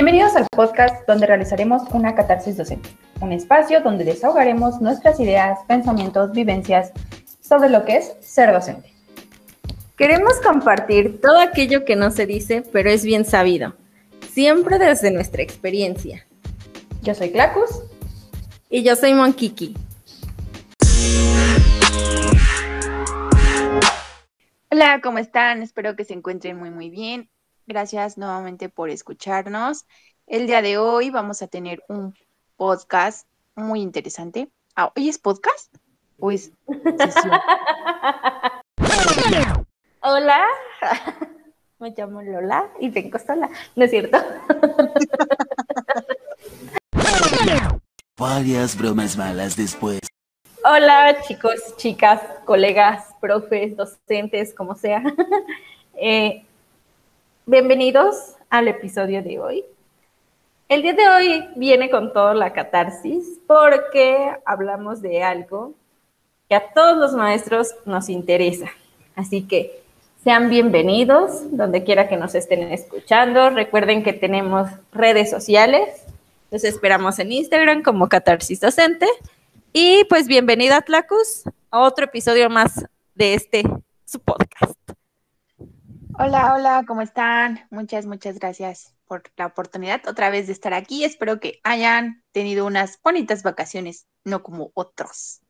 Bienvenidos al podcast donde realizaremos una catarsis docente, un espacio donde desahogaremos nuestras ideas, pensamientos, vivencias sobre lo que es ser docente. Queremos compartir todo aquello que no se dice, pero es bien sabido, siempre desde nuestra experiencia. Yo soy Clacus. Y yo soy Monkiki. Hola, ¿cómo están? Espero que se encuentren muy, muy bien. Gracias nuevamente por escucharnos. El día de hoy vamos a tener un podcast muy interesante. Ah, ¿Hoy es podcast? ¿O es Hola, me llamo Lola y vengo sola, ¿no es cierto? Varias bromas malas después. Hola chicos, chicas, colegas, profes, docentes, como sea. Eh, bienvenidos al episodio de hoy. El día de hoy viene con toda la catarsis porque hablamos de algo que a todos los maestros nos interesa. Así que sean bienvenidos donde quiera que nos estén escuchando. Recuerden que tenemos redes sociales. Los esperamos en Instagram como Catarsis Docente. Y pues bienvenida, Tlacus, a otro episodio más de este, su podcast. Hola, hola, ¿cómo están? Muchas, muchas gracias por la oportunidad otra vez de estar aquí. Espero que hayan tenido unas bonitas vacaciones, no como otros.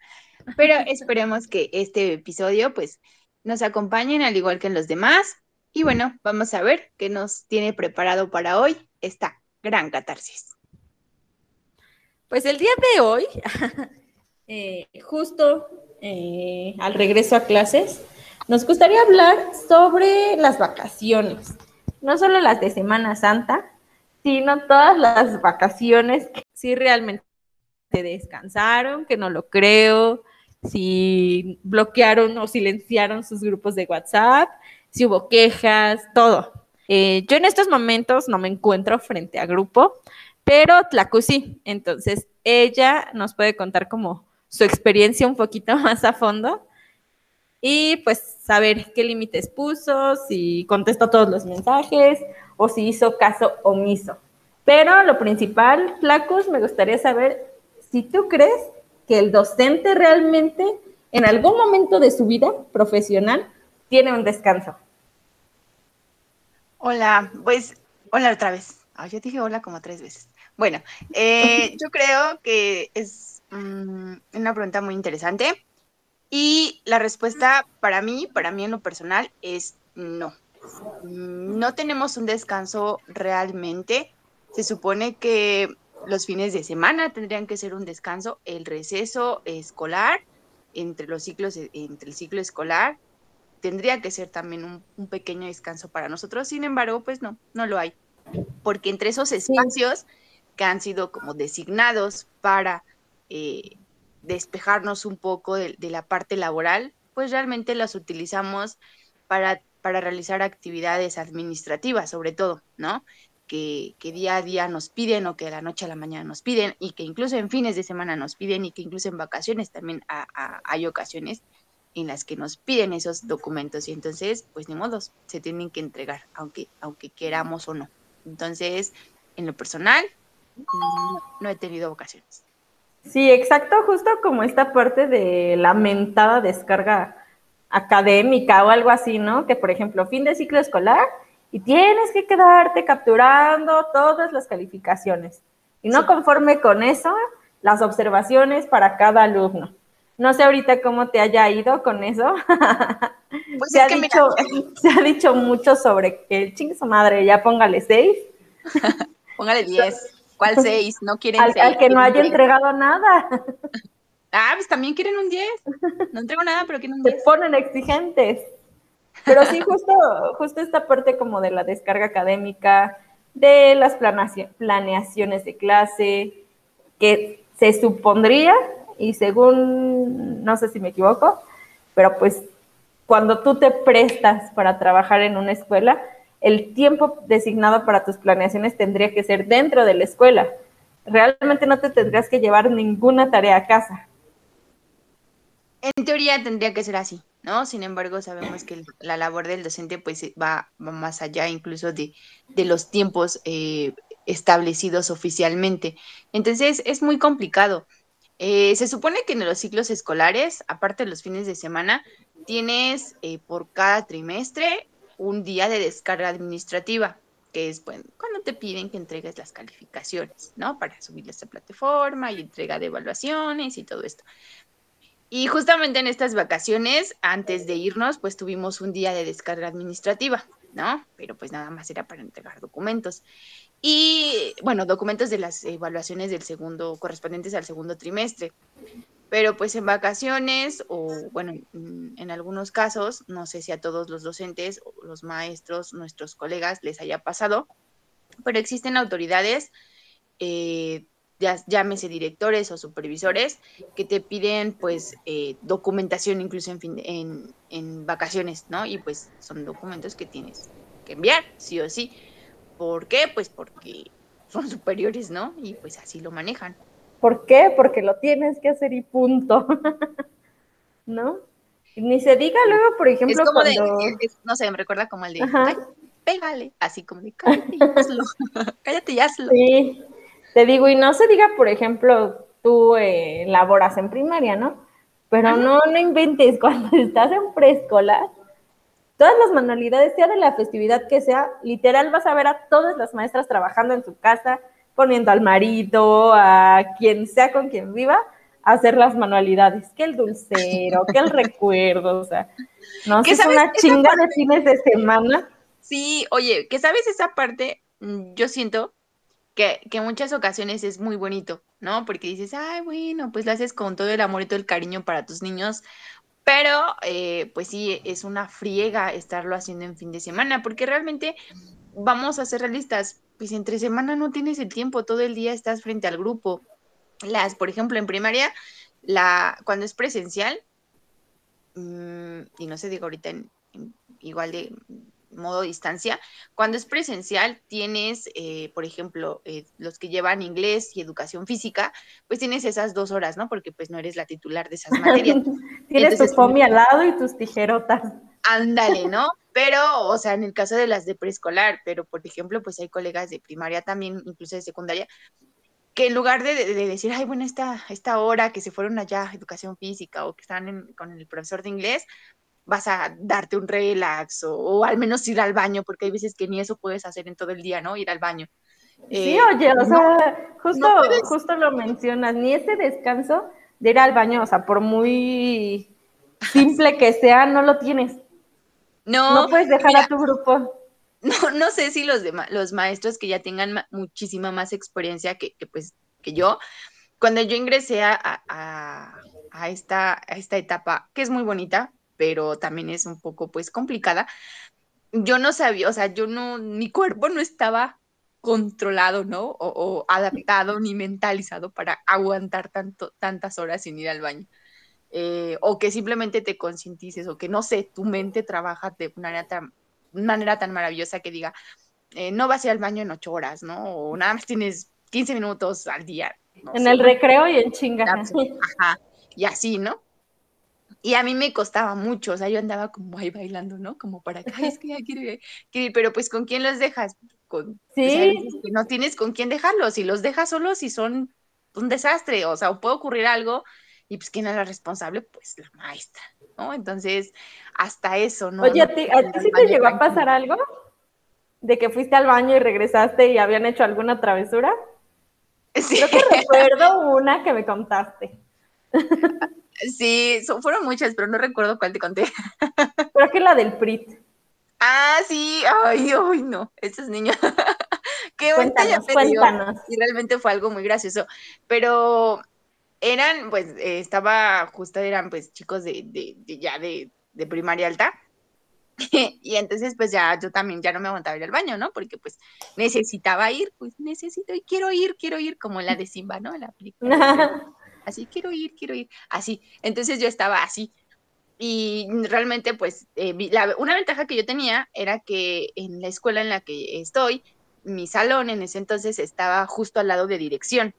Pero esperemos que este episodio pues nos acompañen al igual que en los demás. Y bueno, vamos a ver qué nos tiene preparado para hoy esta gran catarsis. Pues el día de hoy, eh, justo eh, al regreso a clases, nos gustaría hablar sobre las vacaciones, no solo las de Semana Santa, sino todas las vacaciones que sí realmente descansaron, que no lo creo, si bloquearon o silenciaron sus grupos de WhatsApp, si hubo quejas, todo. Eh, yo en estos momentos no me encuentro frente a grupo, pero Tlacu sí. Entonces, ella nos puede contar como su experiencia un poquito más a fondo y pues saber qué límites puso, si contestó todos los mensajes o si hizo caso omiso. Pero lo principal, Tlacus, me gustaría saber si tú crees que el docente realmente en algún momento de su vida profesional tiene un descanso. Hola, pues, hola otra vez. Ah, yo dije hola como tres veces. Bueno, eh, yo creo que es mm, una pregunta muy interesante y la respuesta para mí, para mí en lo personal, es no. No tenemos un descanso realmente. Se supone que los fines de semana tendrían que ser un descanso, el receso escolar entre los ciclos, entre el ciclo escolar tendría que ser también un, pequeño descanso para nosotros, sin embargo, pues no, no lo hay, porque entre esos espacios que han sido como designados para eh, despejarnos un poco de, de, la parte laboral, pues realmente las utilizamos para, realizar actividades administrativas, sobre todo, ¿no? que, día a día nos piden o que de la noche a la mañana nos piden y que incluso en fines de semana nos piden y que incluso en vacaciones también hay ocasiones en las que nos piden esos documentos y entonces pues ni modos se tienen que entregar aunque aunque queramos o no entonces en lo personal no, he tenido vacaciones sí exacto justo como esta parte de la mentada descarga académica o algo así no que por ejemplo fin de ciclo escolar y tienes que quedarte capturando todas las calificaciones. Y no conforme con eso, las observaciones para cada alumno. No sé ahorita cómo te haya ido con eso. Pues se, ha dicho, se ha dicho mucho sobre que chingue su madre, ya póngale seis. póngale diez. ¿Cuál seis? No quieren al, Al que no haya entregado nada. Ah, pues también quieren un diez. No entrego nada, pero quieren un diez. Se ponen exigentes. Pero sí, justo, justo esta parte como de la descarga académica, de las planeaciones de clase, que se supondría, y según, no sé si me equivoco, pero pues cuando tú te prestas para trabajar en una escuela, el tiempo designado para tus planeaciones tendría que ser dentro de la escuela. Realmente no te tendrías que llevar ninguna tarea a casa. En teoría tendría que ser así. ¿no? Sin embargo, sabemos que la labor del docente pues va, más allá incluso de, los tiempos eh, establecidos oficialmente. Entonces es muy complicado. Eh, se supone que en los ciclos escolares, aparte de los fines de semana, tienes eh, por cada trimestre un día de descarga administrativa, que es bueno, cuando te piden que entregues las calificaciones, ¿no? Para subirles a plataforma y entrega de evaluaciones y todo esto. Y justamente en estas vacaciones, antes de irnos, pues tuvimos un día de descarga administrativa, ¿no? Pero pues nada más era para entregar documentos. Y bueno, documentos de las evaluaciones del segundo, correspondientes al segundo trimestre. Pero pues en vacaciones o bueno, en algunos casos, no sé si a todos los docentes, los maestros, nuestros colegas les haya pasado, pero existen autoridades, eh, ya, llámese directores o supervisores, que te piden pues eh, documentación incluso en, fin, en, en vacaciones, ¿no? Y pues son documentos que tienes que enviar, sí o sí. ¿Por qué? Pues porque son superiores, ¿no? Y pues así lo manejan. ¿Por qué? Porque lo tienes que hacer y punto. ¿No? Ni se diga luego, por ejemplo, es como cuando... de, no sé, me recuerda como el de, pégale, así como de, cállate y hazlo, cállate y hazlo. Sí, te digo, y no se diga, por ejemplo, tú eh, laboras en primaria, ¿no? Pero no, no inventes, cuando estás en preescolar, todas las manualidades, sea de la festividad que sea, literal vas a ver a todas las maestras trabajando en su casa, poniendo al marido, a quien sea con quien viva, a hacer las manualidades, que el dulcero, que el recuerdo, o sea, no sé, es una chinga de fines de semana. Sí, oye, que sabes esa parte, mm, yo siento que, que en muchas ocasiones es muy bonito, ¿no? Porque dices, ay, bueno, pues lo haces con todo el amor y todo el cariño para tus niños, pero eh, pues sí, es una friega estarlo haciendo en fin de semana, porque realmente vamos a ser realistas, pues entre semana no tienes el tiempo, todo el día estás frente al grupo. Las, por ejemplo, en primaria, la, cuando es presencial, mmm, y no se digo ahorita en, en, igual de modo distancia, cuando es presencial tienes, eh, por ejemplo, eh, los que llevan inglés y educación física, pues tienes esas dos horas, ¿no? Porque pues no eres la titular de esas materias. tienes Entonces, tu foamy al lado y tus tijerotas. Ándale, ¿no? Pero, o sea, en el caso de las de preescolar, pero por ejemplo, pues hay colegas de primaria también, incluso de secundaria, que en lugar de, de, de decir, ay, bueno, esta, esta hora que se fueron allá, educación física, o que están en, con el profesor de inglés, vas a darte un relax o, o, al menos ir al baño, porque hay veces que ni eso puedes hacer en todo el día, ¿no? Ir al baño. Sí, eh, oye, o sea, justo, no justo lo mencionas, ni ese descanso de ir al baño, o sea, por muy simple que sea, no lo tienes. No, no puedes dejar mira, a tu grupo. No, no sé si los, demás, los maestros que ya tengan ma muchísima más experiencia que, que, pues, que yo, cuando yo ingresé a, a, a, esta, a esta etapa, que es muy bonita, pero también es un poco pues complicada. Yo no sabía, o sea, yo no, mi cuerpo no estaba controlado, ¿no? O, o adaptado ni mentalizado para aguantar tanto, tantas horas sin ir al baño. Eh, o que simplemente te concientices, o que no sé, tu mente trabaja de una manera tan, manera tan maravillosa que diga, eh, no vas a ir al baño en ocho horas, ¿no? O nada más tienes 15 minutos al día. No en sé, el recreo y en chinga. Ajá, y así, ¿no? Y a mí me costaba mucho, o sea, yo andaba como ahí bailando, ¿no? Como para acá, es que ya quiero ir, quiero ir, pero pues ¿con quién los dejas? Con, sí. O sea, que no tienes con quién dejarlos, si los dejas solos y son un desastre, o sea, puede ocurrir algo y pues quién es la responsable, pues la maestra, ¿no? Entonces, hasta eso, ¿no? Oye, ¿a ti, ¿a ti sí te llegó a pasar algo? ¿De que fuiste al baño y regresaste y habían hecho alguna travesura? Sí. Creo que recuerdo una que me contaste. Sí, son, fueron muchas, pero no recuerdo cuál te conté. Creo que la del PRIT. Ah, sí, ay, ay, no, esos niños. Qué cuéntanos, cuéntanos. Y realmente fue algo muy gracioso. Pero eran, pues, eh, estaba, justo eran, pues, chicos de, de, de ya de, de, primaria alta. y entonces, pues, ya yo también ya no me aguantaba ir al baño, ¿no? Porque, pues, necesitaba ir, pues, necesito y quiero ir, quiero ir, como la de Simba, ¿no? La película así, quiero ir, quiero ir, así. Entonces yo estaba así. Y realmente, pues, eh, la, una ventaja que yo tenía era que en la escuela en la que estoy, mi salón en ese entonces estaba justo al lado de dirección.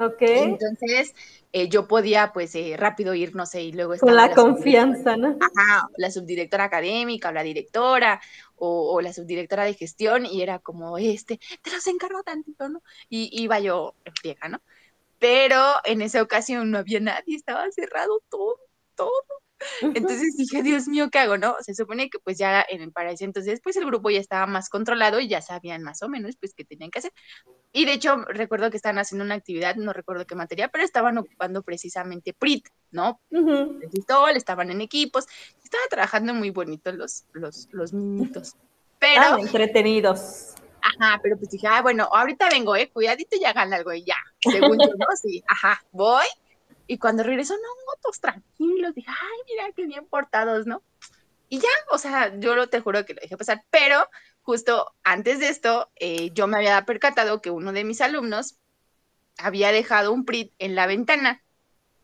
Ok. Entonces, eh, yo podía, pues, eh, rápido ir, no sé, y luego Con la confianza, ¿no? Ajá, la subdirectora académica o la directora o, o la subdirectora de gestión y era como, este, te los encargo tantito, ¿no? Y iba yo en friega, ¿no? Pero en esa ocasión no había nadie, estaba cerrado todo, todo. Entonces dije, Dios mío, ¿qué hago, no? Se supone que pues ya en, para ese entonces, pues el grupo ya estaba más controlado y ya sabían más o menos, pues, qué tenían que hacer. Y de hecho, recuerdo que estaban haciendo una actividad, no recuerdo qué materia, pero estaban ocupando precisamente PRIT, ¿no? De Cristol, estaban en equipos, estaban trabajando muy bonitos los, los, los niñitos. Pero, Ah, entretenidos. ajá, pero pues dije, ah, bueno, ahorita vengo, eh, cuidadito y hagan algo, y ya, según yo, ¿no? Sí, ajá, voy, y cuando regreso, no, todos tranquilos, dije, ay, mira, qué bien portados, ¿no? Y ya, o sea, yo lo te juro que lo dejé pasar, pero justo antes de esto, eh, yo me había percatado que uno de mis alumnos había dejado un PRIT en la ventana.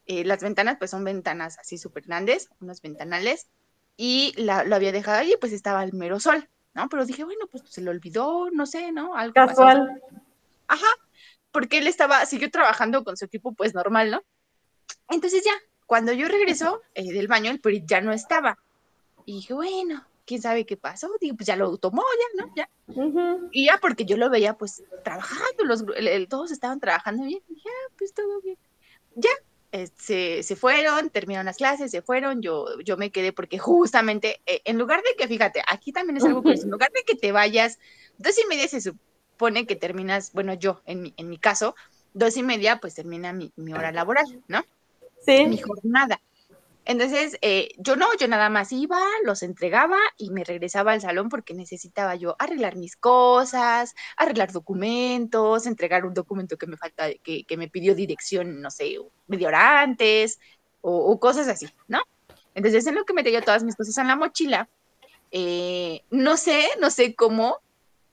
Eh, las ventanas, pues son ventanas así súper grandes, unos ventanales, y la, lo había dejado allí, pues estaba el mero sol, ¿no? Pero dije, bueno, pues se lo olvidó, no sé, ¿no? Algo pasó. Casual. Ajá, porque él estaba, siguió trabajando con su equipo, pues normal, ¿no? Entonces ya, cuando yo regreso eh, del baño, el PRIT ya no estaba. Y dije, bueno, quién sabe qué pasó. Digo, pues ya lo tomó, ya, ¿no? Ya. Ujú. Y ya porque yo lo veía pues trabajando, los, el- el- todos estaban trabajando bien, y ya, pues todo bien. Ya, eh, se, se fueron, terminaron las clases, se fueron, yo, yo me quedé porque justamente, eh, en lugar de que, fíjate, aquí también es algo curioso, en lugar de que te vayas, dos y media se supone que terminas, bueno, yo, en mi, en mi caso, dos y media pues termina mi, mi hora laboral, ¿no? Mi jornada. Entonces, eh, yo no, yo nada más iba, los entregaba y me regresaba al salón porque necesitaba yo arreglar mis cosas, arreglar documentos, entregar un documento que me falta, que, que me pidió dirección, no sé, media hora antes, o, o cosas así, ¿no? Entonces, en lo que metía yo todas mis cosas en la mochila, eh, no sé, no sé cómo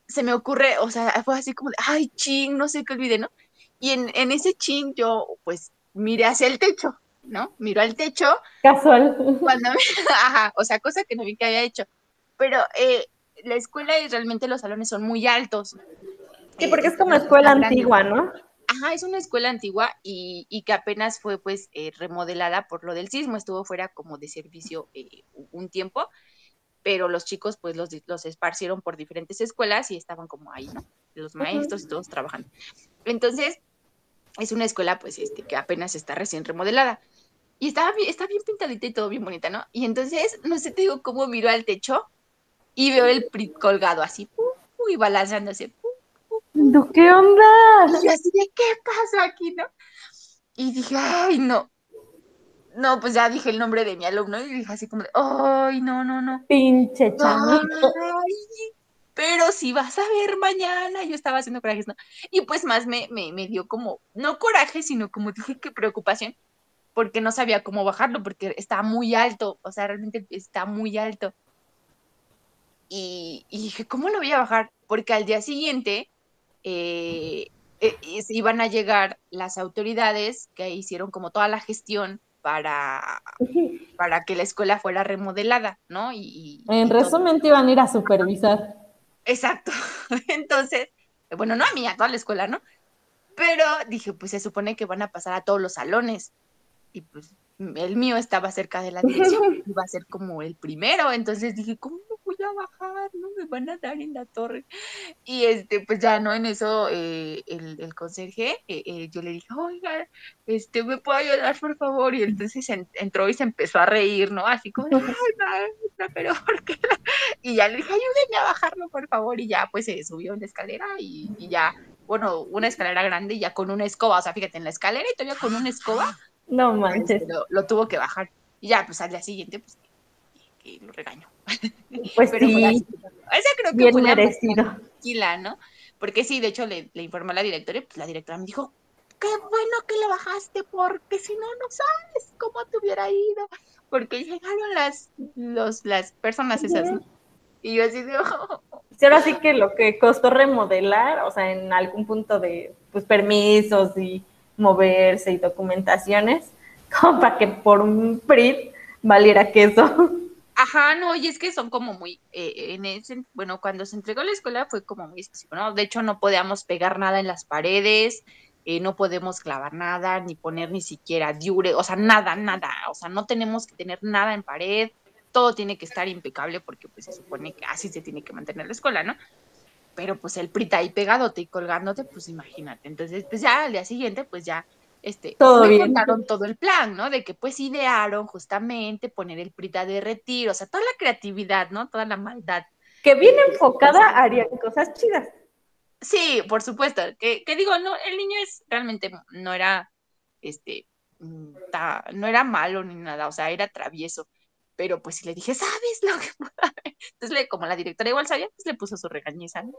se me ocurre, o sea, fue así como de, ay, ching, no sé qué olvidé, ¿no? Y en, en ese ching yo, pues, miré hacia el techo, ¿no? Miro al techo Casual. cuando ajá, o sea, cosa que no vi que había hecho. Pero eh, la escuela y realmente los salones son muy altos. Sí, Eh, porque es como están- escuela están grandes. antigua, ¿no? Ajá, es una escuela antigua y, y que apenas fue pues eh, remodelada por lo del sismo, estuvo fuera como de servicio eh, un tiempo, pero los chicos pues los, los esparcieron por diferentes escuelas y estaban como ahí, ¿no? Los maestros y todos trabajando. Entonces, es una escuela pues este, que apenas está recién remodelada. Y estaba bien, está bien pintadita y todo bien bonita, ¿no? Y entonces, no sé, te digo cómo miro al techo y veo el PRI colgado así, y No, ¿Qué onda? y así de, ¿qué pasa aquí, no? Y dije, ay, no. No, pues ya dije el nombre de mi alumno y dije así como de, ay, no, no, no. Pinche chamito. Ay, pero si vas a ver mañana, yo estaba haciendo corajes, ¿no? Y pues más me, me, me dio como, no coraje, sino como dije que preocupación, porque no sabía cómo bajarlo, porque está muy alto, o sea, realmente está muy alto. Y, y dije, ¿cómo lo voy a bajar? Porque al día siguiente eh, eh, iban a llegar las autoridades que hicieron como toda la gestión para, para que la escuela fuera remodelada, ¿no? Y, y- En y todo. resumen, te iban a ir a supervisar. Exacto. Entonces, bueno, no a mí, a toda la escuela, ¿no? Pero dije, pues se supone que van a pasar a todos los salones. Y pues el mío estaba cerca de la dirección, iba a ser como el primero. Entonces dije, ¿cómo a bajar? No me van a dar en la torre. Y este, pues ya no, en eso eh, el, el conserje, eh, eh, yo le dije, oiga, este, ¿me puede ayudar, por favor? Y entonces en- entró y se empezó a reír, ¿no? Así como, ay, maestra, pero ¿por qué? Y ya le dije, ayúdenme a bajarlo, por favor. Y ya, pues se subió en la escalera y, y ya, bueno, una escalera grande y ya con una escoba, o sea, fíjate, en la escalera y todavía con una escoba, No manches. lo, lo tuvo que bajar. Y ya, pues al día siguiente, pues, que, lo regañó. Pues Pero así, sí, esa creo que bien fue la merecido. tranquila, ¿no? Porque sí, de hecho le, le informó a la directora y pues la directora me dijo, qué bueno que le bajaste, porque si no, no sabes cómo te hubiera ido. Porque llegaron las, los, las personas esas, ¿no? Y yo así de, "Oh". Sí, ahora sí que lo que costó remodelar, o sea, en algún punto de pues, permisos y moverse y documentaciones, como para que por un PRIT valiera queso. Ajá, no, y es que son como muy, eh, en ese, bueno, cuando se entregó la escuela fue como muy específico, ¿no? De hecho, no podíamos pegar nada en las paredes, eh, no podemos clavar nada, ni poner ni siquiera diure, o sea, nada, nada, o sea, no tenemos que tener nada en pared, todo tiene que estar impecable porque pues se supone que así se tiene que mantener la escuela, ¿no? Pero pues el prita ahí pegadote y colgándote, pues imagínate. Entonces, pues ya al día siguiente, pues ya, este, Todo me bien. contaron todo el plan, ¿no? De que pues idearon justamente poner el prita a derretir, o sea, toda la creatividad, ¿no? Toda la maldad. Que bien enfocada harían cosas chidas. Sí, por supuesto. Que, que digo, no, el niño es realmente no era, este, mm, ta- no era malo ni nada, o sea, era travieso. Pero pues si le dije, ¿sabes lo que puede haber?". Entonces, le, como la directora igual sabía, pues le puso su regañiza, ¿no?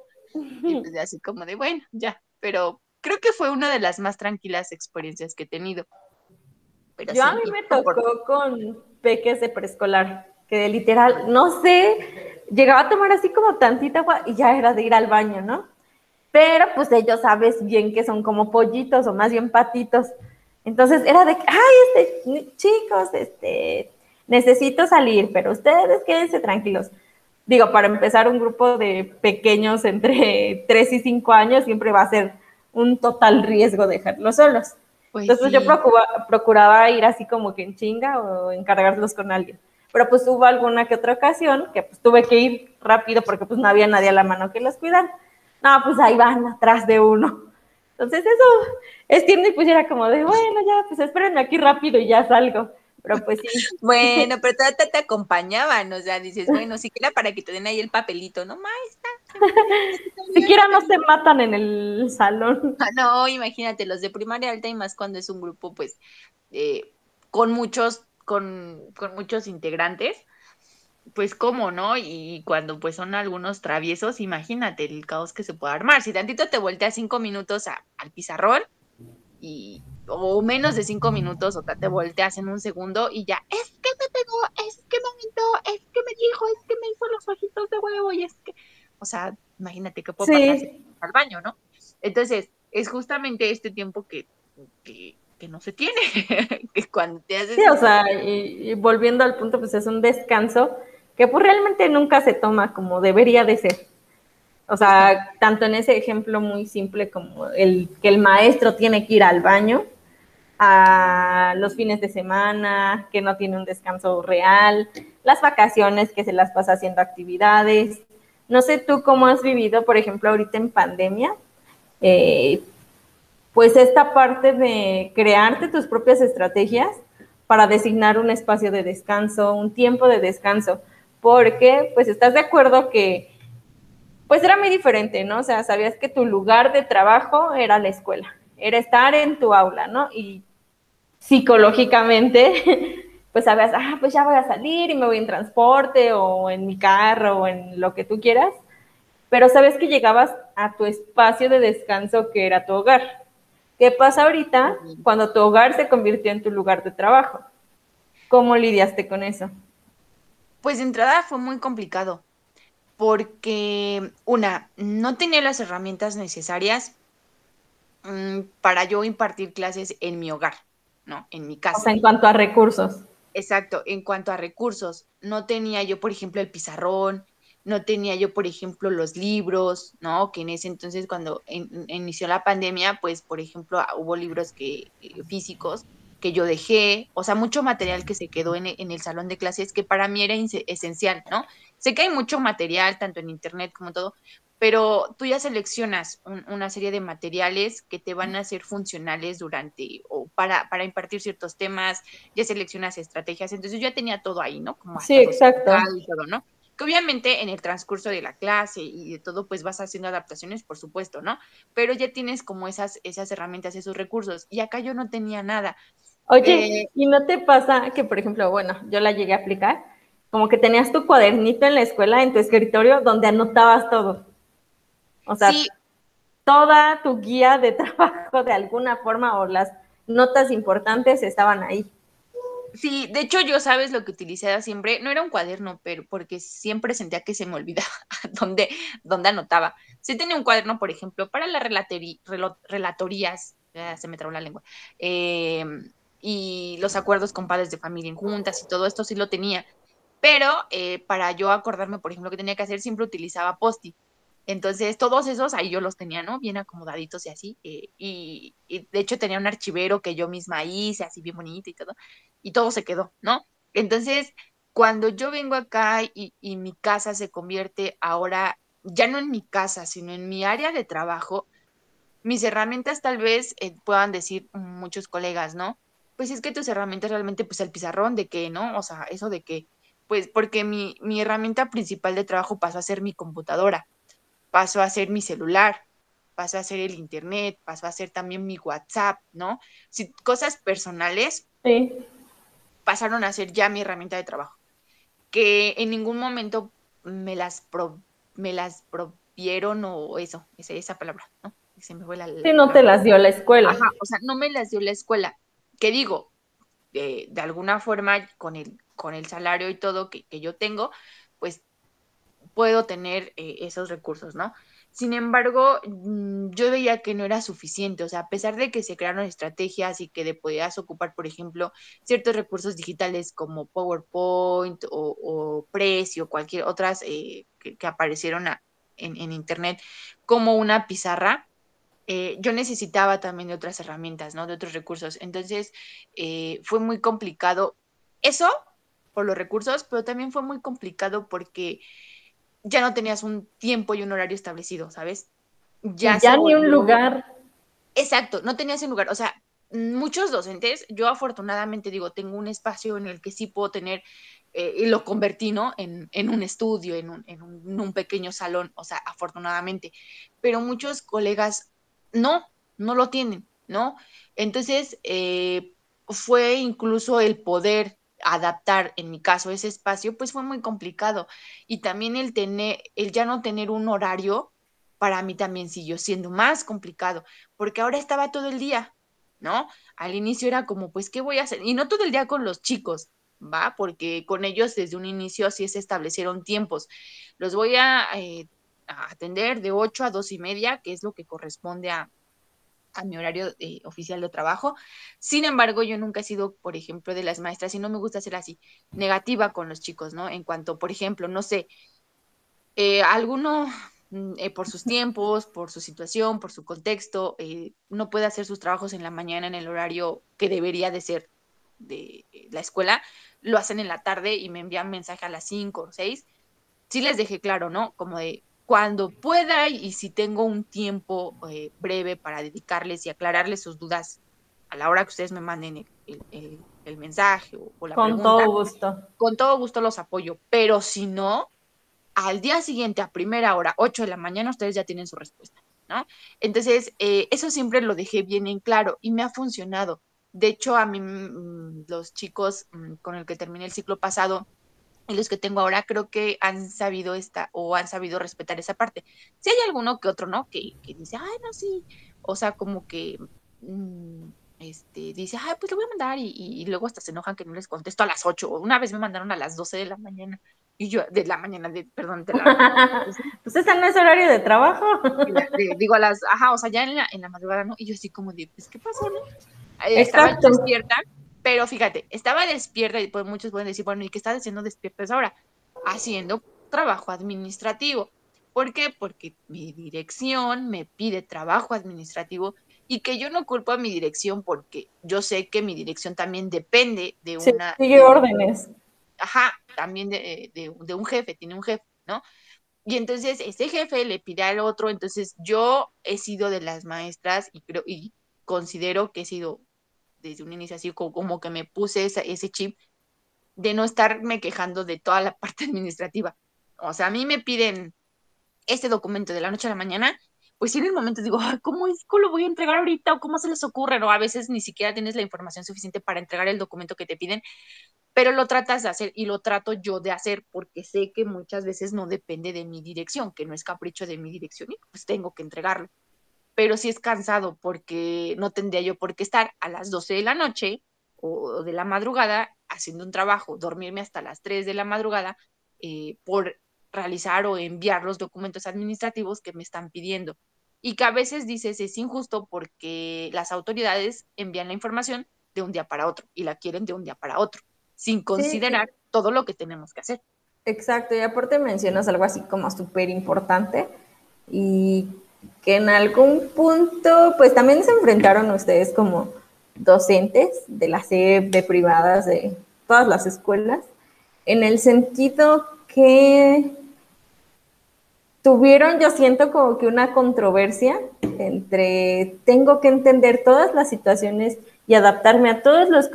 Y pues así como de, bueno, ya. Pero creo que fue una de las más tranquilas experiencias que he tenido. Pero Yo sí, a mí me por- tocó con peques de preescolar, que de literal, no sé, llegaba a tomar así como tantita agua y ya era de ir al baño, ¿no? Pero pues ellos sabes bien que son como pollitos o más bien patitos. Entonces era de, ay, este, chicos, este, necesito salir, pero ustedes quédense tranquilos. Digo, para empezar un grupo de pequeños entre 3 y 5 años siempre va a ser un total riesgo dejarlos solos. pues Entonces yo procura- procuraba ir así como que en chinga o encargarlos con alguien. Pero pues hubo alguna que otra ocasión que pues tuve que ir rápido porque pues no había nadie a la mano que los cuidara. No, pues ahí van atrás de uno. Entonces eso es tierno y pues era como de, bueno, ya, pues espérenme aquí rápido y ya salgo. Pero pues sí, Bueno, pero todavía te, te acompañaban, o sea, dices, bueno, siquiera para que te den ahí el papelito, ¿no? Maestra. Siquiera no se matan en el salón. Ah, No, imagínate, los de primaria alta y más cuando es un grupo, pues, eh, con muchos, con, con muchos integrantes, pues, ¿cómo, no? Y cuando, pues, son algunos traviesos, imagínate el caos que se puede armar. Si tantito te volteas cinco minutos al pizarrón y, o menos de cinco minutos, o te volteas en un segundo y ya, es que me pegó, es que me aventó, es que me dijo, es que me hizo los ojitos de huevo y es que, o sea, imagínate qué puede pasar Sí, al baño, ¿no? Entonces, es justamente este tiempo que, que, que no se tiene, que cuando te haces... sí, o sea, y, y volviendo al punto, pues es un descanso que pues realmente nunca se toma como debería de ser. O sea, tanto en ese ejemplo muy simple como el que el maestro tiene que ir al baño, a los fines de semana, que no tiene un descanso real, las vacaciones que se las pasa haciendo actividades. No sé tú cómo has vivido, por ejemplo, ahorita en pandemia, eh, pues esta parte de crearte tus propias estrategias para designar un espacio de descanso, un tiempo de descanso, porque pues estás de acuerdo que pues era muy diferente, ¿no? O sea, sabías que tu lugar de trabajo era la escuela, era estar en tu aula, ¿no? Y psicológicamente, pues sabías, ah, pues ya voy a salir y me voy en transporte o en mi carro o en lo que tú quieras, pero sabes que llegabas a tu espacio de descanso que era tu hogar. ¿Qué pasa ahorita cuando tu hogar se convirtió en tu lugar de trabajo? ¿Cómo lidiaste con eso? Pues de entrada fue muy complicado, porque una, no tenía las herramientas necesarias mm, para yo impartir clases en mi hogar, ¿no? En mi O casa. sea, en cuanto a recursos. Exacto, en cuanto a recursos, no tenía yo, por ejemplo, el pizarrón, no tenía yo, por ejemplo, los libros, ¿no? Que en ese entonces, cuando in- in- inició la pandemia, pues, por ejemplo, ah, hubo libros que, eh, físicos que yo dejé, o sea, mucho material que se quedó en, en el salón de clases que para mí era esencial, ¿no? Sé que hay mucho material, tanto en internet como todo, pero tú ya seleccionas un- una serie de materiales que te van a ser funcionales durante o para, para impartir ciertos temas, ya seleccionas estrategias, entonces yo ya tenía todo ahí, ¿no? Como Sí, exacto. y todo, ¿no? Que obviamente en el transcurso de la clase y de todo, pues vas haciendo adaptaciones, por supuesto, ¿no? Pero ya tienes como esas, esas herramientas, esos recursos, y acá yo no tenía nada. Oye, Eh, ¿y no te pasa que, por ejemplo, bueno, yo la llegué a aplicar, como que tenías tu cuadernito en la escuela, en tu escritorio, donde anotabas todo? O sea, sí, toda tu guía de trabajo de alguna forma o las notas importantes estaban ahí. Sí, de hecho yo sabes lo que utilizaba siempre, no era un cuaderno, pero porque siempre sentía que se me olvidaba dónde, dónde anotaba. Sí tenía un cuaderno, por ejemplo, para las relatorías, se me trabó la lengua, eh, y los acuerdos con padres de familia en juntas y todo esto sí lo tenía. Pero eh, para yo acordarme, por ejemplo, que tenía que hacer, siempre utilizaba post-it. Entonces, todos esos ahí yo los tenía, ¿no? Bien acomodaditos y así. eh, y, de hecho tenía un archivero que yo misma hice, así bien bonito y todo. Y todo se quedó, ¿no? Entonces, cuando yo vengo acá y, mi casa se convierte ahora, ya no en mi casa, sino en mi área de trabajo, mis herramientas tal vez eh, puedan decir muchos colegas, ¿no? Pues es que tus herramientas realmente, pues el pizarrón, ¿de qué, no? O sea, eso de que, pues porque mi, mi herramienta principal de trabajo pasó a ser mi computadora pasó a ser mi celular, pasó a ser el internet, pasó a ser también mi WhatsApp, ¿no? Si, cosas personales Sí. pasaron a ser ya mi herramienta de trabajo, que en ningún momento me las, pro- me las provieron o eso, esa, esa palabra, ¿no? Se me fue la, Sí, no te las dio la escuela. Ajá, o sea, no me las dio la escuela. Que digo, de, de alguna forma, con el, con el salario y todo que, que yo tengo, puedo tener eh, esos recursos, ¿no? Sin embargo, mm, yo veía que no era suficiente, o sea, a pesar de que se crearon estrategias y que de podías ocupar, por ejemplo, ciertos recursos digitales como PowerPoint o, o Prezi o cualquier otras eh, que, que aparecieron a- en, en Internet, como una pizarra, eh, yo necesitaba también de otras herramientas, ¿no? De otros recursos. Entonces, eh, fue muy complicado. Eso por los recursos, pero también fue muy complicado porque ya no tenías un tiempo y un horario establecido, ¿sabes? Ya, ni un lugar. Exacto, no tenías un lugar. O sea, muchos docentes, yo afortunadamente digo, tengo un espacio en el que sí puedo tener, eh, y lo convertí, ¿no? En, en un estudio, en un, en, un, en un pequeño salón, o sea, afortunadamente. Pero muchos colegas no, no lo tienen, ¿no? Entonces, eh, fue incluso el poder adaptar, en mi caso, ese espacio, pues fue muy complicado. Y también el tener, el ya no tener un horario, para mí también siguió siendo más complicado, porque ahora estaba todo el día, ¿no? Al inicio era como, pues, ¿qué voy a hacer? Y no todo el día con los chicos, ¿va? Porque con ellos desde un inicio sí se establecieron tiempos. Los voy a, eh, a atender de 8 a 2 y media, que es lo que corresponde a, a mi horario eh, oficial de trabajo. Sin embargo, yo nunca he sido, por ejemplo, de las maestras y no me gusta ser así, negativa con los chicos, ¿no? En cuanto, por ejemplo, no sé, eh, alguno mm, eh, por sus tiempos, por su situación, por su contexto, eh, no puede hacer sus trabajos en la mañana en el horario que debería de ser de la escuela, lo hacen en la tarde y me envían mensaje a las 5 o 6. Sí les dejé claro, ¿no? Como de cuando pueda y si tengo un tiempo eh, breve para dedicarles y aclararles sus dudas a la hora que ustedes me manden el, el- el- mensaje o, o la Con pregunta, todo gusto. con todo gusto los apoyo, pero si no, al día siguiente, a primera hora, 8 de la mañana, ustedes ya tienen su respuesta, ¿no? Entonces, eh, eso siempre lo dejé bien en claro y me ha funcionado. De hecho, a mí, mm, los chicos mm, con el que terminé el ciclo pasado y los que tengo ahora, creo que han sabido esta o han sabido respetar esa parte. Si hay alguno que otro, ¿no? Que, que dice, ay, no, sí. O sea, como que mm, este, dice, ay, pues lo voy a mandar y, y- y luego hasta se enojan que no les contesto a las 8. Una vez me mandaron a las 12 de la mañana y yo, de la mañana, de, perdón, de la, Pues ese no es horario de trabajo. de digo a las, ajá, o sea, ya en la, en la madrugada, ¿no? Y yo así como de, pues, ¿qué pasó, no? Eh, Estaba Exacto. despierta, pero fíjate, estaba despierta y pues muchos pueden decir, bueno, ¿y qué estás haciendo despiertas ahora? Haciendo trabajo administrativo. ¿Por qué? Porque mi dirección me pide trabajo administrativo y que yo no culpo a mi dirección porque yo sé que mi dirección también depende de Sí, una... sigue de- órdenes. ajá, también de, de- de un jefe, tiene un jefe, ¿no? Y entonces ese jefe le pide al otro, entonces yo he sido de las maestras y creo y considero que he sido desde un inicio así como, que me puse ese chip de no estarme quejando de toda la parte administrativa. O sea, a mí me piden este documento de la noche a la mañana, pues en el momento digo, "Ay, ¿cómo es? ¿Cómo lo voy a entregar ahorita? ¿O cómo se les ocurre? O a veces ni siquiera tienes la información suficiente para entregar el documento que te piden pero lo tratas de hacer y lo trato yo de hacer porque sé que muchas veces no depende de mi dirección, que no es capricho de mi dirección y pues tengo que entregarlo. Pero sí es cansado porque no tendría yo por qué estar a las 12 de la noche o de la madrugada haciendo un trabajo, dormirme hasta las 3 de la madrugada eh, por realizar o enviar los documentos administrativos que me están pidiendo. Y que a veces dices es injusto porque las autoridades envían la información de un día para otro y la quieren de un día para otro sin considerar todo lo que tenemos que hacer. Exacto, y aparte mencionas algo así como súper importante, y que en algún punto, pues también se enfrentaron ustedes como docentes de las SEP, de privadas, de todas las escuelas, en el sentido que tuvieron, yo siento como que una controversia entre tengo que entender todas las situaciones y adaptarme a todos los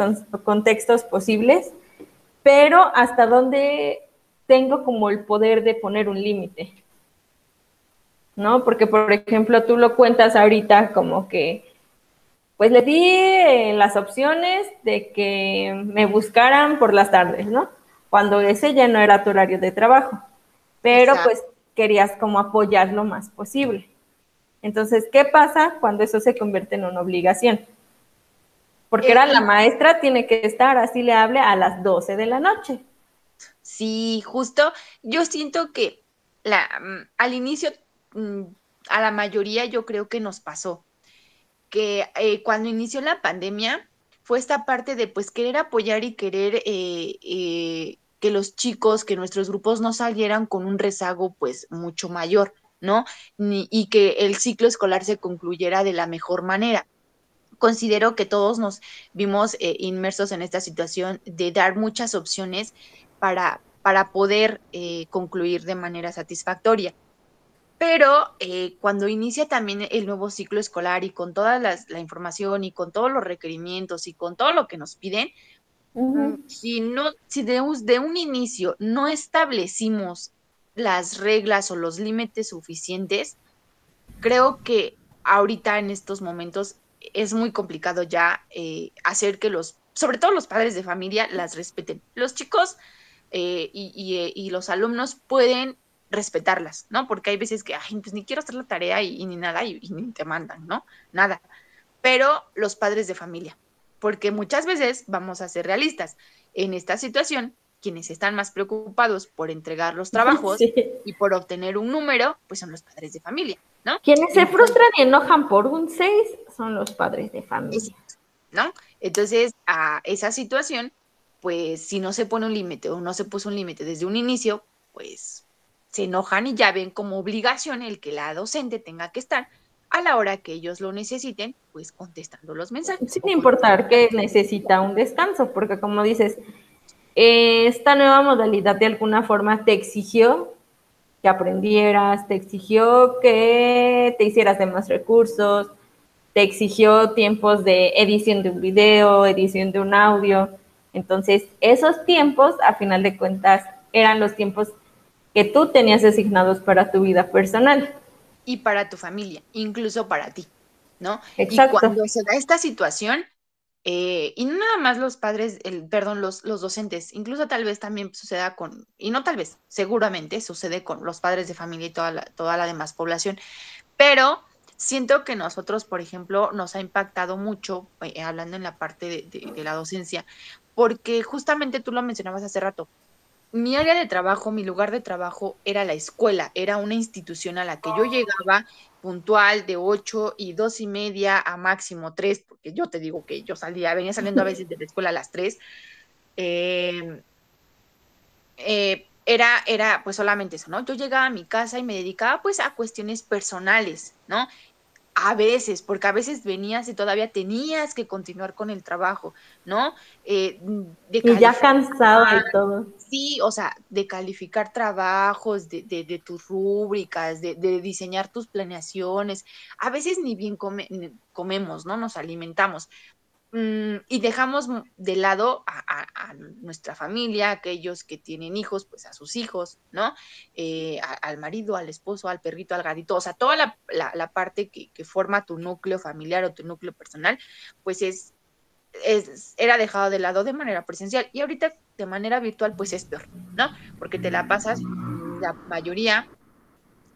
contextos posibles, pero hasta dónde tengo como el poder de poner un límite. ¿No? Porque, por ejemplo, tú lo cuentas ahorita como que, pues le di eh, las opciones de que me buscaran por las tardes, ¿no? Cuando ese ya no era tu horario de trabajo. Pero pues querías como apoyar lo más posible. Entonces, ¿qué pasa cuando eso se convierte en una obligación? Porque era la maestra, tiene que estar, así le hable a las 12 de la noche. Sí, justo. Yo siento que la, mm, al inicio, a la mayoría yo creo que nos pasó, que eh, cuando inició la pandemia fue esta parte de pues querer apoyar y querer eh, eh, que los chicos, que nuestros grupos no salieran con un rezago pues mucho mayor, ¿no? y que el ciclo escolar se concluyera de la mejor manera considero que todos nos vimos inmersos en esta situación de dar muchas opciones para, para poder concluir de manera satisfactoria. Pero eh, cuando inicia también el nuevo ciclo escolar y con toda la información y con todos los requerimientos y con todo lo que nos piden, mm, si, no, si de, de un inicio no establecimos las reglas o los límites suficientes, creo que ahorita en estos momentos es muy complicado ya eh, hacer que los, sobre todo los padres de familia, las respeten. Los chicos eh, eh, y, los alumnos pueden respetarlas, ¿no? Porque hay veces que, ay, pues ni quiero hacer la tarea y, ni nada, y, ni te mandan, ¿no? Nada. Pero los padres de familia, porque muchas veces, vamos a ser realistas, en esta situación, quienes están más preocupados por entregar los trabajos y por obtener un número, pues son los padres de familia, ¿no? Quienes se frustran y enojan por un 6 son los padres de familia. ¿No? Entonces, a esa situación, pues si no se pone un límite o no se puso un límite desde un inicio, pues se enojan y ya ven como obligación el que la docente tenga que estar a la hora que ellos lo necesiten, pues contestando los mensajes. Sin importar que necesita un descanso, porque como dices, esta nueva modalidad de alguna forma te exigió que aprendieras, te exigió que te hicieras de más recursos, te exigió tiempos de edición de un video, edición de un audio. Entonces, esos tiempos, a final de cuentas, eran los tiempos que tú tenías asignados para tu vida personal. Y para tu familia, incluso para ti, ¿no? Exacto. Y cuando se da esta situación, eh, y no nada más los padres, el, perdón, los, los docentes, incluso tal vez también suceda con, y no tal vez, seguramente sucede con los padres de familia y toda la, toda la demás población, pero siento que nosotros, por ejemplo, nos ha impactado mucho, eh, hablando en la parte de, la docencia, porque justamente tú lo mencionabas hace rato, mi área de trabajo, mi lugar de trabajo era la escuela, era una institución a la que yo llegaba puntual de ocho y dos y media a máximo tres, porque yo te digo que yo salía, venía saliendo a veces de la escuela a las tres. Em, eh, era, era pues solamente eso, ¿no? Yo llegaba a mi casa y me dedicaba pues a cuestiones personales, ¿no? A veces, porque a veces venías y todavía tenías que continuar con el trabajo, ¿no? Eh, y ya cansado de todo. Sí, o sea, de calificar trabajos, de, de, tus rúbricas, de, de, diseñar tus planeaciones. A veces ni bien comemos, ¿no? Nos alimentamos. Mm, y dejamos de lado a, nuestra familia, aquellos que tienen hijos, pues a sus hijos, ¿no? Eh, al marido, al esposo, al perrito, al gatito, o sea, toda la, parte que, forma tu núcleo familiar o tu núcleo personal, pues es, es, era dejado de lado de manera presencial y ahorita de manera virtual, pues es peor, ¿no? Porque te la pasas la mayoría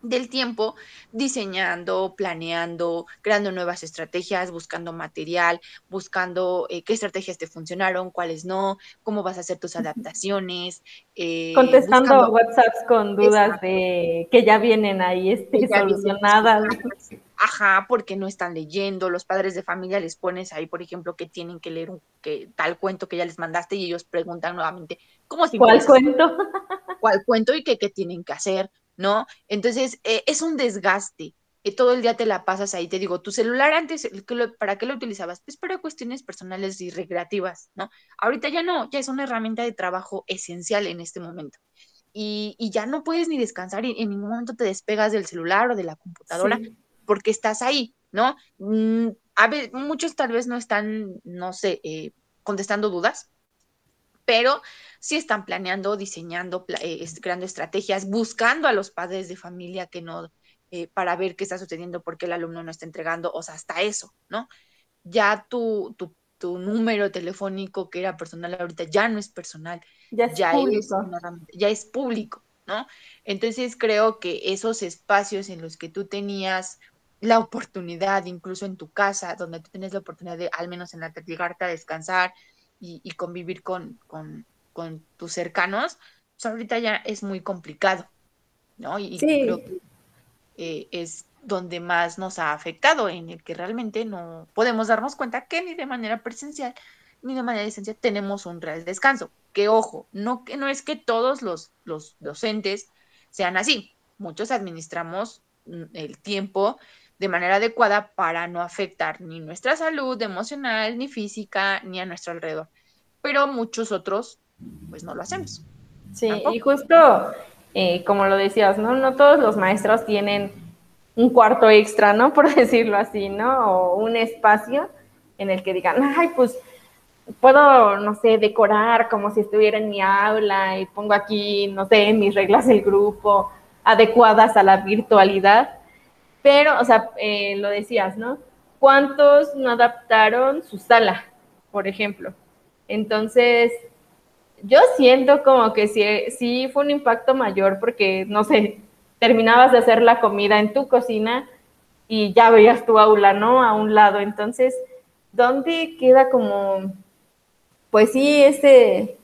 del tiempo diseñando, planeando, creando nuevas estrategias, buscando material, buscando eh, qué estrategias te funcionaron, cuáles no, cómo vas a hacer tus adaptaciones. Eh, Contestando WhatsApps con dudas de que ya vienen ahí este, solucionadas. Ajá, porque no están leyendo, los padres de familia les pones ahí, por ejemplo, que tienen que leer un, que, tal cuento que ya les mandaste y ellos preguntan nuevamente, ¿cómo ¿Cuál cuento? ¿Cuál cuento y qué, qué tienen que hacer? ¿No? Entonces, eh, es un desgaste. que todo el día te la pasas ahí. Te digo, tu celular antes, ¿para qué lo utilizabas? Pues para cuestiones personales y recreativas, ¿no? Ahorita ya no, ya es una herramienta de trabajo esencial en este momento. Y, ya no puedes ni descansar y en ningún momento te despegas del celular o de la computadora porque estás ahí, ¿no? Mm, a ver, muchos tal vez no están, no sé, eh, contestando dudas, pero sí están planeando, diseñando, eh, creando estrategias, buscando a los padres de familia que no, eh, para ver qué está sucediendo, por qué el alumno no está entregando, o sea, hasta eso, ¿no? Ya tu, tu, tu número telefónico que era personal ahorita ya no es personal, ya es público. ya es público, ¿no? Entonces creo que esos espacios en los que tú tenías la oportunidad, incluso en tu casa, donde tú tienes la oportunidad de al menos en la llegarte a descansar, y, convivir con, tus cercanos, pues ahorita ya es muy complicado, ¿no? Y creo que eh, es donde más nos ha afectado, en el que realmente no podemos darnos cuenta que ni de manera presencial ni de manera esencial tenemos un real descanso. Que ojo, no, que no es que todos los, los docentes sean así. Muchos administramos mm, el tiempo de manera adecuada para no afectar ni nuestra salud emocional, ni física, ni a nuestro alrededor. Pero muchos otros, pues no lo hacemos. Sí, y justo eh, como lo decías, ¿no? No todos los maestros tienen un cuarto extra, ¿no? Por decirlo así, ¿no? O un espacio en el que digan, ay, pues puedo, no sé, decorar como si estuviera en mi aula y pongo aquí, no sé, mis reglas del grupo adecuadas a la virtualidad pero, o sea, eh, lo decías, ¿no? ¿Cuántos no adaptaron su sala, por ejemplo? Entonces, yo siento como que sí, sí fue un impacto mayor porque, no sé, terminabas de hacer la comida en tu cocina y ya veías tu aula, ¿no? A un lado. Entonces, ¿dónde queda como, pues sí, ese,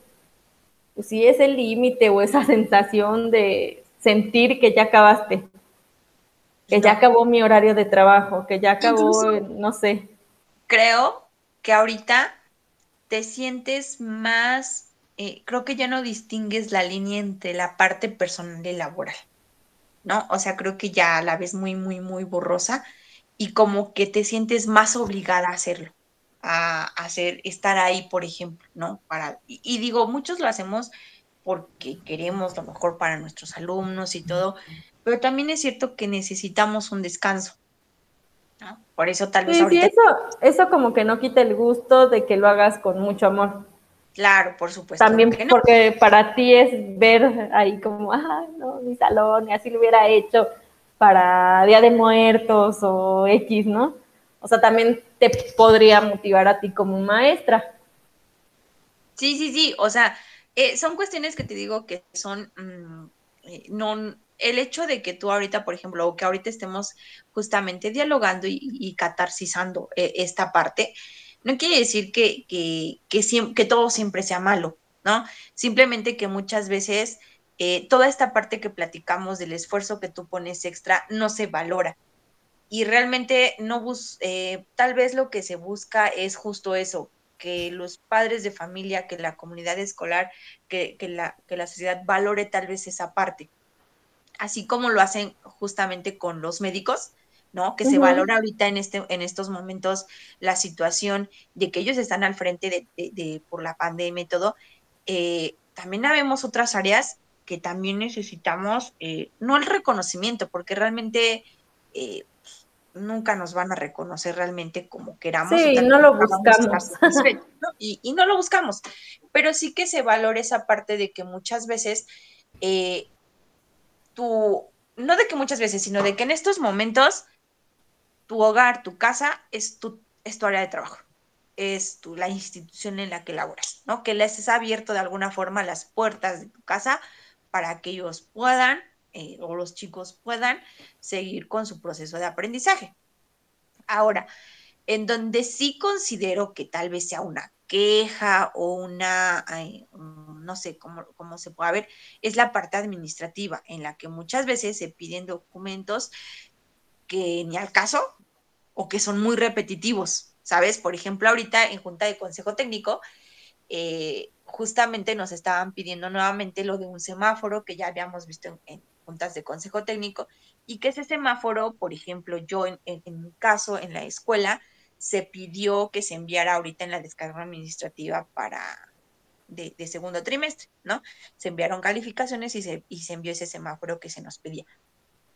pues sí, ese límite o esa sensación de sentir que ya acabaste? Que ya acabó mi horario de trabajo, que ya acabó, no sé. Creo que ahorita te sientes más, eh, creo que ya no distingues la línea entre la parte personal y laboral, ¿no? O sea, creo que ya la ves muy, muy, muy borrosa y como que te sientes más obligada a hacerlo, a, hacer, estar ahí, por ejemplo, ¿no? Para, y digo, muchos lo hacemos porque queremos lo mejor para nuestros alumnos y todo, pero también es cierto que necesitamos un descanso. Por eso tal vez ahorita... Sí, eso, eso como que no quita el gusto de que lo hagas con mucho amor. Claro, por supuesto. También porque para ti es ver ahí como, ah, no, mi salón, y así lo hubiera hecho para Día de Muertos o X, ¿no? O sea, también te podría motivar a ti como maestra. Sí, sí, sí, o sea, eh, son cuestiones que te digo que son, mm, eh, no, el hecho de que tú ahorita, por ejemplo, o que ahorita estemos justamente dialogando y, catarsizando eh, esta parte, no quiere decir que, que, que, todo siempre sea malo, ¿no? Simplemente que muchas veces eh, toda esta parte que platicamos del esfuerzo que tú pones extra no se valora. Y realmente no bus eh, tal vez lo que se busca es justo eso, que los padres de familia, que la comunidad escolar, que, que, la, que la sociedad valore tal vez esa parte así como lo hacen justamente con los médicos, ¿no? Que se valora ahorita en, este, en estos momentos la situación de que ellos están al frente de, por la pandemia y todo. Eh, también habemos otras áreas que también necesitamos, eh, no el reconocimiento, porque realmente eh, nunca nos van a reconocer realmente como queramos. Sí, no lo buscamos. Y, y, no lo buscamos, pero sí que se valora esa parte de que muchas veces tu, no de que muchas veces, sino de que en estos momentos tu hogar, tu casa es tu, es tu área de trabajo, es tu, la institución en la que laboras, ¿no? Que les has abierto de alguna forma las puertas de tu casa para que ellos puedan, eh, o los chicos puedan, seguir con su proceso de aprendizaje. Ahora, en donde sí considero que tal vez sea una queja o una, no sé cómo, cómo se puede ver, es la parte administrativa, en la que muchas veces se piden documentos que ni al caso o que son muy repetitivos, ¿sabes? Por ejemplo, ahorita en Junta de Consejo Técnico, eh, justamente nos estaban pidiendo nuevamente lo de un semáforo que ya habíamos visto en, juntas de consejo técnico y que ese semáforo, por ejemplo, yo en, en, en mi caso, en la escuela, se pidió que se enviara ahorita en la descarga administrativa para de, segundo trimestre, ¿no? Se enviaron calificaciones y se, y se envió ese semáforo que se nos pedía.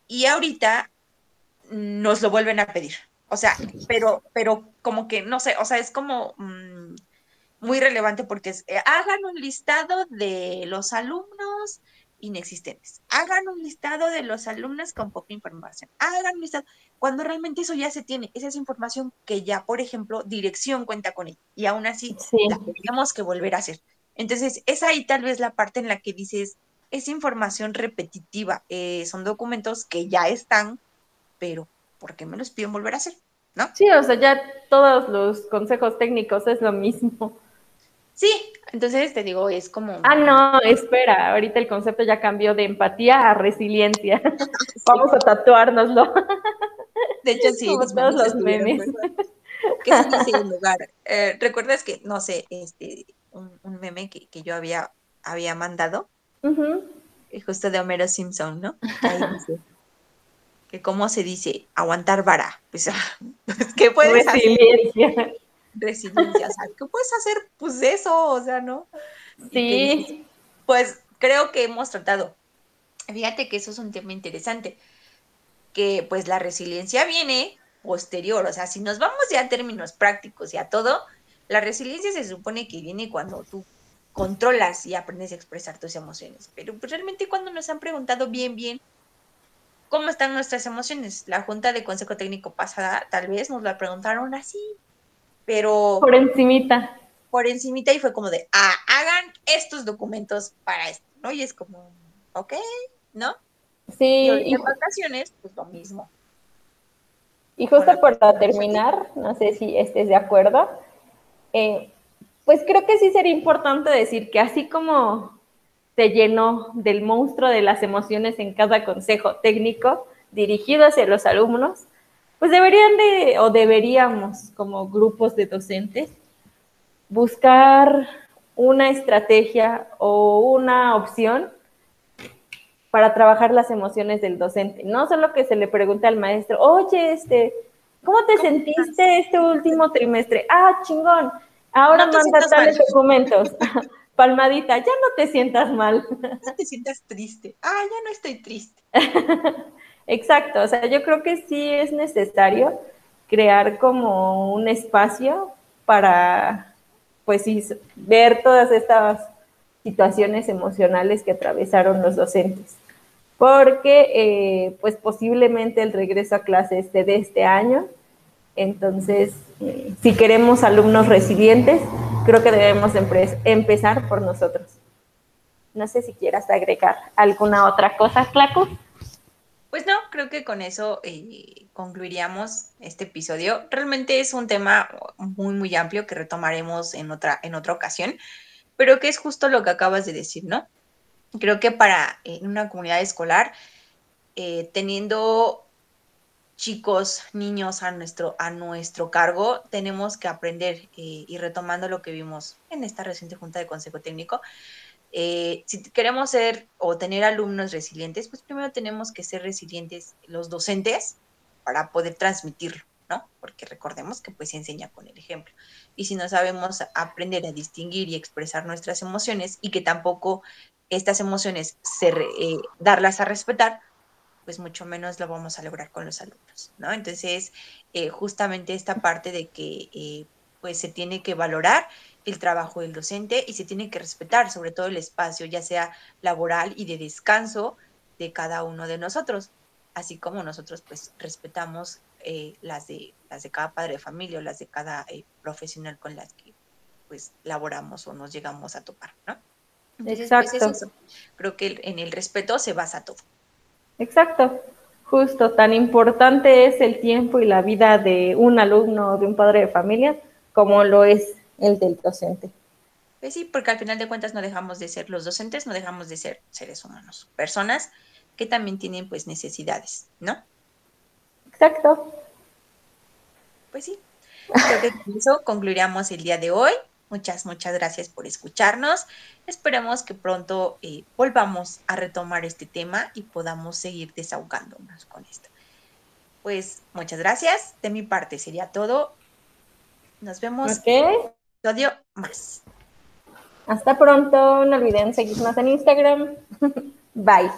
Y ahorita nos lo vuelven a pedir. O sea, pero, pero como que, no sé, o sea, es como mmm, muy relevante porque es, eh, hagan un listado de los alumnos inexistentes, hagan un listado de los alumnos con poca información, hagan un listado, cuando realmente eso ya se tiene, esa es información que ya, por ejemplo, dirección cuenta con ella, y aún así Sí. la tendríamos que volver a hacer. Entonces, es ahí tal vez la parte en la que dices, es información repetitiva, eh, son documentos que ya están, pero ¿por qué me los piden volver a hacer? ¿No? Sí, o sea, ya todos los consejos técnicos es lo mismo. Sí, entonces te digo, es como... Ah, no, espera, ahorita el concepto ya cambió de empatía a resiliencia. Vamos a tatuárnoslo. De hecho, sí, Como los todos los memes. ¿Qué dice en lugar? Eh, ¿Recuerdas que, no sé, este, un, un meme que, que yo había, había mandado? Eh, justo de Homero Simpson, ¿no? Ahí dice que cómo se dice aguantar vara, pues, ¿qué puedes hacer? Resiliencia. O sea, ¿qué puedes hacer? Pues eso, o sea, ¿no? Sí, Pues creo que hemos tratado. Fíjate que eso es un tema interesante, que pues la resiliencia viene posterior, o sea, si nos vamos ya a términos prácticos y a todo, la resiliencia se supone que viene cuando tú controlas y aprendes a expresar tus emociones, pero pues realmente cuando nos han preguntado bien, bien, ¿cómo están nuestras emociones? La junta de consejo técnico pasada tal vez nos la preguntaron así, pero por encimita. por encimita y fue como de, ah, hagan estos documentos para esto, ¿no? Y es como, ok, ¿no? Sí, y, en vacaciones, pues lo mismo. y justo para terminar, no sé si estés de acuerdo, eh, pues creo que sí sería importante decir que así como se llenó del monstruo de las emociones en cada consejo técnico dirigido hacia los alumnos, pues deberían de, o deberíamos como grupos de docentes, buscar una estrategia o una opción para trabajar las emociones del docente. No solo que se le pregunte al maestro, oye, este, ¿cómo te ¿Cómo sentiste este último trimestre? Ah, chingón. Ahora No manda tales mal. documentos. Palmadita, ya no te sientas mal. No te sientas triste. Ah, ya no estoy triste. Exacto, o sea, yo creo que sí es necesario crear como un espacio para, pues sí, ver todas estas situaciones emocionales que atravesaron los docentes. Porque, eh, pues posiblemente el regreso a clase esté de este año. Entonces, eh, si queremos alumnos resilientes, creo que debemos empezar por nosotros. No sé si quieras agregar alguna otra cosa, Claco. Pues no, creo que con eso eh, concluiríamos este episodio. Realmente es un tema muy, muy amplio que retomaremos en otra, en otra ocasión, pero que es justo lo que acabas de decir, ¿no? Creo que para eh, una comunidad escolar, eh, teniendo chicos, niños a nuestro, a nuestro cargo, tenemos que aprender eh, y retomando lo que vimos en esta reciente junta de consejo técnico, eh, si queremos ser o tener alumnos resilientes, pues primero tenemos que ser resilientes los docentes para poder transmitirlo, ¿no? Porque recordemos que pues se enseña con el ejemplo. Y si no sabemos aprender a distinguir y expresar nuestras emociones y que tampoco estas emociones se eh, darlas a respetar, pues mucho menos lo vamos a lograr con los alumnos, ¿no? Entonces, eh, justamente esta parte de que eh, pues se tiene que valorar el trabajo del docente y se tiene que respetar sobre todo el espacio, ya sea laboral y de descanso de cada uno de nosotros, así como nosotros pues respetamos eh, las, de, las de cada padre de familia o las de cada eh, profesional con las que pues laboramos o nos llegamos a topar, ¿no? Entonces, pues, es Exacto. Creo que en el respeto se basa todo. Exacto, justo, tan importante es el tiempo y la vida de un alumno o de un padre de familia como lo es el del docente. Pues sí, porque al final de cuentas no dejamos de ser los docentes, no dejamos de ser seres humanos, personas que también tienen pues necesidades, ¿no? Exacto. Pues sí. Creo que con eso concluiríamos el día de hoy. Muchas, muchas gracias por escucharnos. Esperemos que pronto eh, volvamos a retomar este tema y podamos seguir desahogándonos con esto. Pues muchas gracias. De mi parte sería todo. Nos vemos. Okay episodio más. Hasta pronto, no olviden seguirnos en Instagram. Bye.